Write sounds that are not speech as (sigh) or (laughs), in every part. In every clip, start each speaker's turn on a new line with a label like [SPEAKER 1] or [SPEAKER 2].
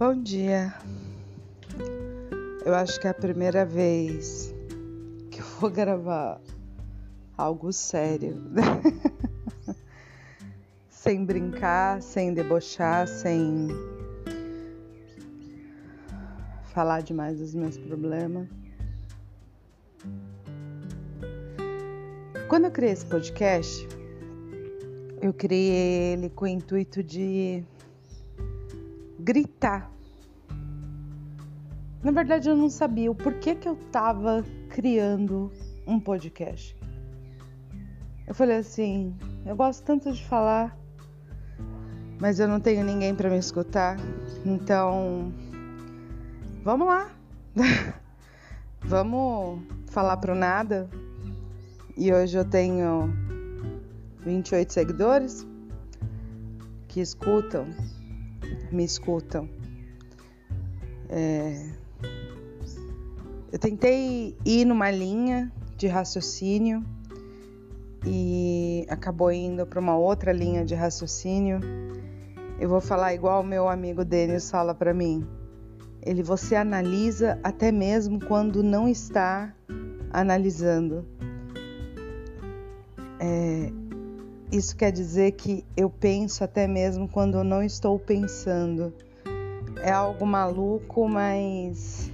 [SPEAKER 1] Bom dia. Eu acho que é a primeira vez que eu vou (laughs) gravar algo sério. (laughs) sem brincar, sem debochar, sem falar demais dos meus problemas. Quando eu criei esse podcast, eu criei ele com o intuito de gritar. Na verdade, eu não sabia o porquê que eu estava criando um podcast. Eu falei assim: eu gosto tanto de falar, mas eu não tenho ninguém para me escutar, então vamos lá, (laughs) vamos falar pro nada. E hoje eu tenho 28 seguidores que escutam me escutam. É... Eu tentei ir numa linha de raciocínio e acabou indo para uma outra linha de raciocínio. Eu vou falar igual o meu amigo Denis fala para mim. Ele você analisa até mesmo quando não está analisando. É, isso quer dizer que eu penso até mesmo quando eu não estou pensando. É algo maluco, mas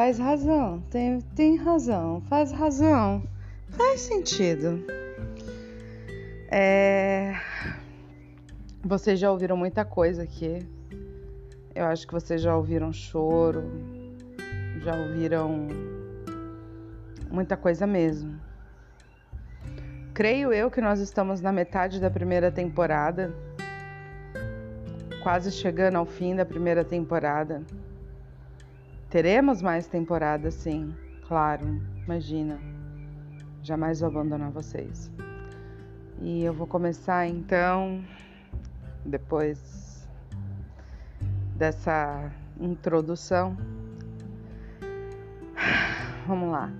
[SPEAKER 1] faz razão, tem, tem razão, faz razão, faz sentido. É... Vocês já ouviram muita coisa aqui. Eu acho que vocês já ouviram choro, já ouviram muita coisa mesmo. Creio eu que nós estamos na metade da primeira temporada, quase chegando ao fim da primeira temporada. Teremos mais temporadas, sim, claro, imagina. Jamais vou abandonar vocês. E eu vou começar então, depois dessa introdução. Vamos lá.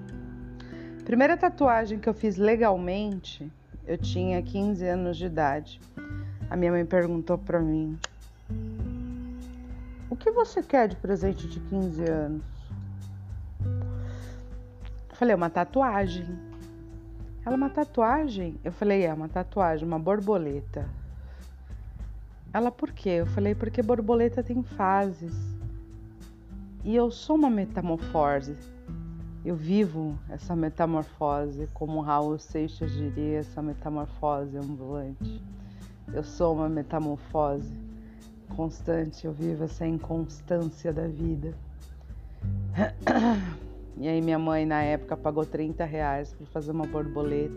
[SPEAKER 1] Primeira tatuagem que eu fiz legalmente, eu tinha 15 anos de idade. A minha mãe perguntou para mim: O que você quer de presente de 15 anos? Eu falei: Uma tatuagem. Ela, uma tatuagem? Eu falei: É, uma tatuagem, uma borboleta. Ela, por quê? Eu falei: Porque borboleta tem fases. E eu sou uma metamorfose. Eu vivo essa metamorfose, como Raul Seixas diria, essa metamorfose ambulante. Eu sou uma metamorfose constante, eu vivo essa inconstância da vida. E aí minha mãe na época pagou 30 reais para fazer uma borboleta.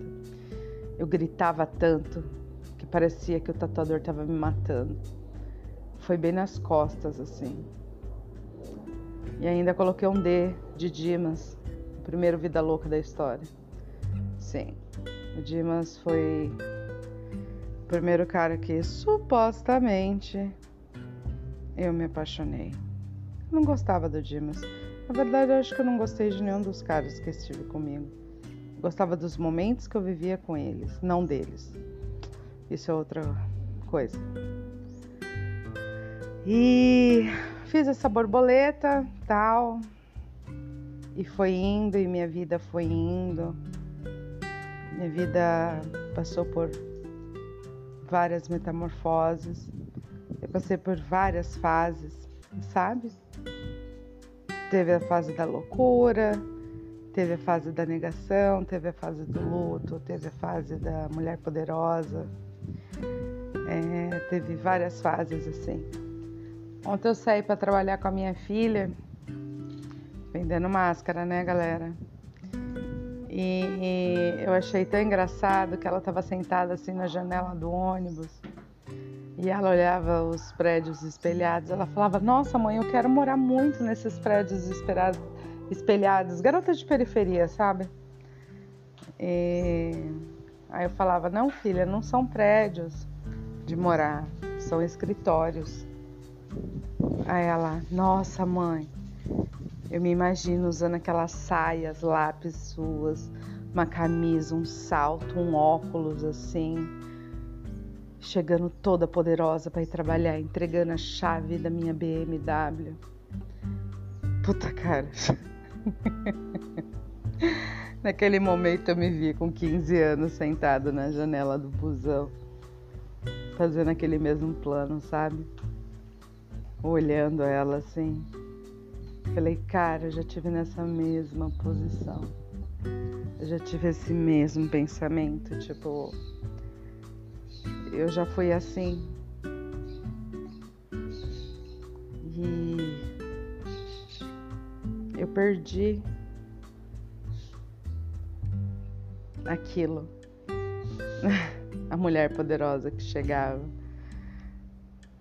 [SPEAKER 1] Eu gritava tanto que parecia que o tatuador estava me matando. Foi bem nas costas assim. E ainda coloquei um D de Dimas primeiro Vida Louca da história. Sim, o Dimas foi o primeiro cara que supostamente eu me apaixonei. Eu não gostava do Dimas. Na verdade, acho que eu não gostei de nenhum dos caras que estive comigo. Gostava dos momentos que eu vivia com eles, não deles. Isso é outra coisa. E fiz essa borboleta, tal, e foi indo, e minha vida foi indo. Minha vida passou por várias metamorfoses. Passei por várias fases, sabe? Teve a fase da loucura, teve a fase da negação, teve a fase do luto, teve a fase da mulher poderosa. É, teve várias fases assim. Ontem eu saí para trabalhar com a minha filha vendendo máscara, né, galera? E, e eu achei tão engraçado que ela estava sentada assim na janela do ônibus e ela olhava os prédios espelhados. Ela falava: Nossa, mãe, eu quero morar muito nesses prédios espelhados. Garota de periferia, sabe? E aí eu falava: Não, filha, não são prédios de morar, são escritórios. Aí ela: Nossa, mãe, eu me imagino usando aquelas saias, lápis suas, uma camisa, um salto, um óculos assim, chegando toda poderosa para ir trabalhar, entregando a chave da minha BMW. Puta cara. (laughs) Naquele momento eu me vi com 15 anos sentado na janela do busão, fazendo aquele mesmo plano, sabe? Olhando ela assim. Falei, cara, eu já tive nessa mesma posição. Eu já tive esse mesmo pensamento, tipo, eu já fui assim. E eu perdi aquilo. (laughs) A mulher poderosa que chegava.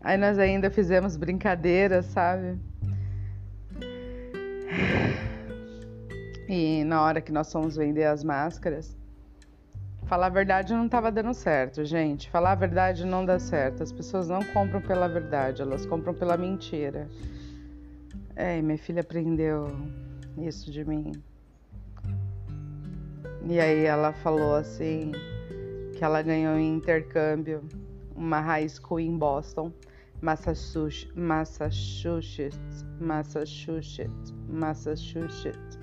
[SPEAKER 1] Aí nós ainda fizemos brincadeiras, sabe? E na hora que nós fomos vender as máscaras, Falar a verdade não estava dando certo, gente. Falar a verdade não dá certo. As pessoas não compram pela verdade, elas compram pela mentira. É, minha filha aprendeu isso de mim. E aí ela falou assim que ela ganhou em intercâmbio uma high school em Boston, Massachusetts, Massachusetts, Massachusetts, Massachusetts,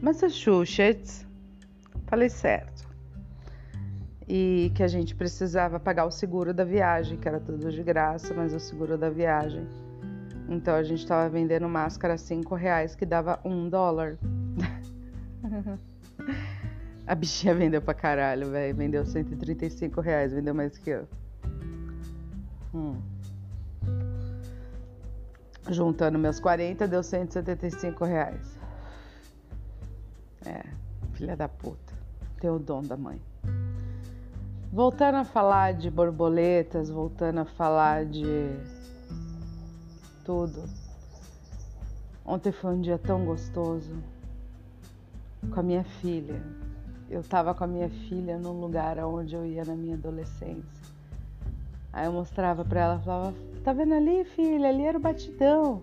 [SPEAKER 1] Massachusetts. Falei certo e que a gente precisava pagar o seguro da viagem, que era tudo de graça, mas o seguro da viagem. Então a gente estava vendendo máscara a 5 reais, que dava um dólar. (laughs) a bichinha vendeu pra caralho, velho. Vendeu 135 reais, vendeu mais que eu. Hum. Juntando meus 40, deu 175 reais. É, filha da puta. Tem o dom da mãe. Voltando a falar de borboletas, voltando a falar de tudo. Ontem foi um dia tão gostoso com a minha filha. Eu tava com a minha filha num lugar onde eu ia na minha adolescência. Aí eu mostrava para ela, falava: "Tá vendo ali, filha? Ali era o batidão".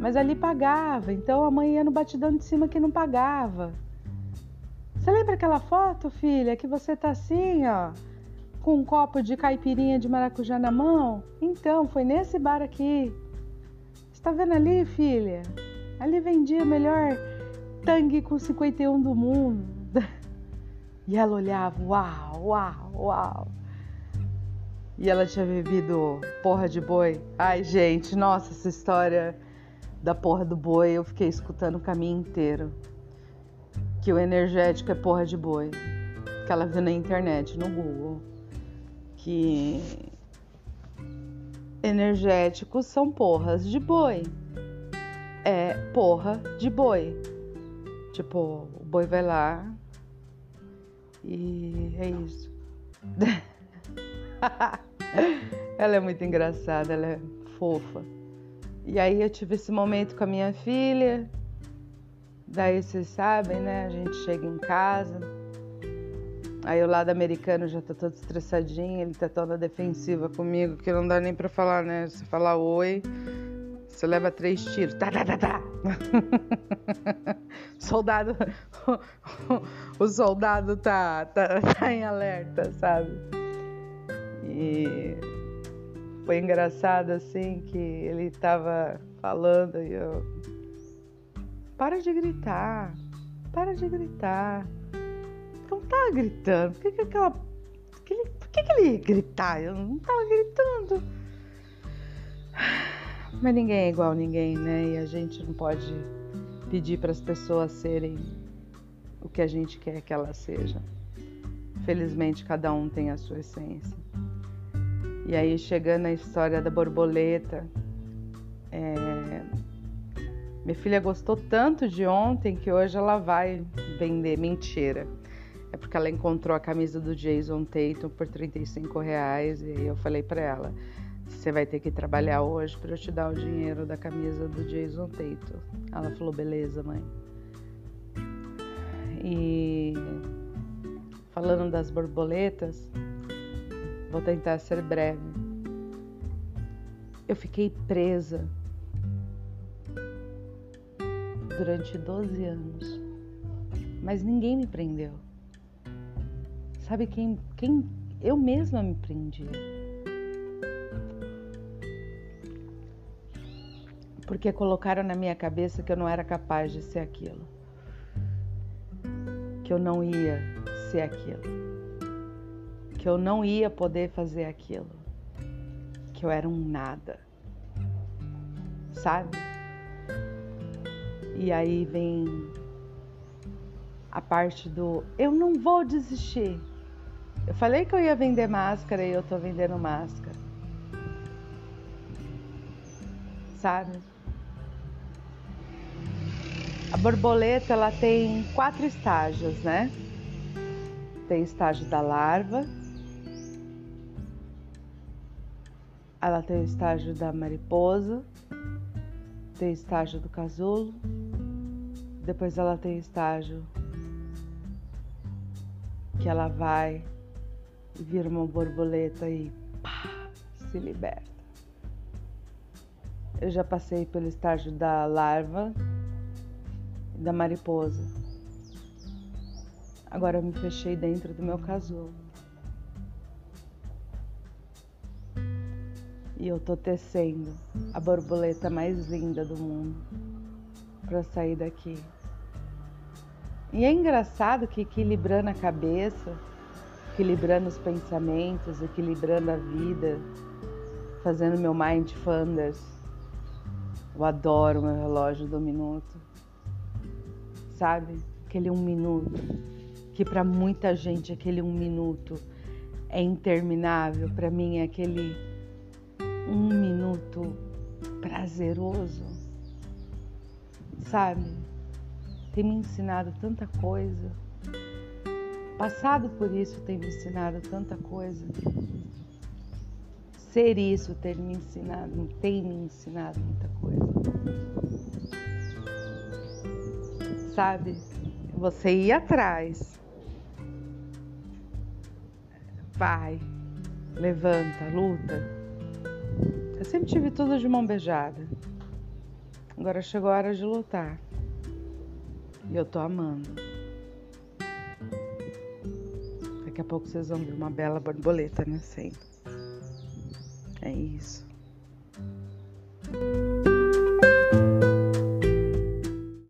[SPEAKER 1] Mas ali pagava, então a mãe ia no batidão de cima que não pagava. Você lembra aquela foto, filha, que você tá assim, ó, com um copo de caipirinha de maracujá na mão? Então, foi nesse bar aqui. Você tá vendo ali, filha? Ali vendia o melhor tangue com 51 do mundo. (laughs) E ela olhava, uau, uau, uau. E ela tinha bebido porra de boi. Ai, gente, nossa, essa história da porra do boi eu fiquei escutando o caminho inteiro que o energético é porra de boi. Que ela viu na internet, no Google. Que energéticos são porras de boi. É porra de boi. Tipo, o boi vai lá e é isso. (laughs) ela é muito engraçada, ela é fofa. E aí eu tive esse momento com a minha filha, Daí vocês sabem, né? A gente chega em casa, aí o lado americano já tá todo estressadinho, ele tá toda defensiva comigo, que não dá nem pra falar, né? Você falar oi, você leva três tiros. Tá, tá, tá, tá. (laughs) soldado. (laughs) o soldado tá, tá, tá em alerta, sabe? E foi engraçado assim que ele tava falando e eu para de gritar. Para de gritar. Não tá gritando. Por que, que aquela. Por que, que, ele gritar? Eu não tava gritando. Mas ninguém é igual a ninguém, né? E a gente não pode pedir para as pessoas serem o que a gente quer que elas sejam. Felizmente, cada um tem a sua essência. E aí, chegando à história da borboleta, é, minha filha gostou tanto de ontem que hoje ela vai vender. Mentira. É porque ela encontrou a camisa do Jason Tatum por 35 reais e eu falei para ela: você vai ter que trabalhar hoje para eu te dar o dinheiro da camisa do Jason Tatum. Ela falou: beleza, mãe. E falando das borboletas, vou tentar ser breve. Eu fiquei presa durante 12 anos, mas ninguém me prendeu. Sabe quem, quem Eu mesma me prendia. Porque colocaram na minha cabeça que eu não era capaz de ser aquilo. Que eu não ia ser aquilo. Que eu não ia poder fazer aquilo. Que eu era um nada. Sabe? E aí vem a parte do eu não vou desistir. Eu falei que eu ia vender máscara e eu tô vendendo máscara. Sabe? A borboleta ela tem quatro estágios, né? Tem estágio da larva, ela tem o estágio da mariposa, tem o estágio do casulo, depois ela tem estágio que ela vai vira uma borboleta e pá, se liberta. Eu já passei pelo estágio da larva e da mariposa. Agora eu me fechei dentro do meu casulo. E eu tô tecendo a borboleta mais linda do mundo para sair daqui. E é engraçado que equilibrando a cabeça, equilibrando os pensamentos, equilibrando a vida, fazendo meu mindfulness. Eu adoro meu relógio do minuto. Sabe? Aquele um minuto. Que para muita gente aquele um minuto é interminável. Para mim é aquele um minuto prazeroso. Sabe? Tem me ensinado tanta coisa Passado por isso tem me ensinado tanta coisa. Ser isso ter me ensinado, tem me ensinado muita coisa. Sabe? Você ir atrás. Vai, levanta, luta. Eu sempre tive tudo de mão beijada. Agora chegou a hora de lutar. E eu tô amando. Daqui a pouco vocês vão ver uma bela borboleta nascendo. É isso.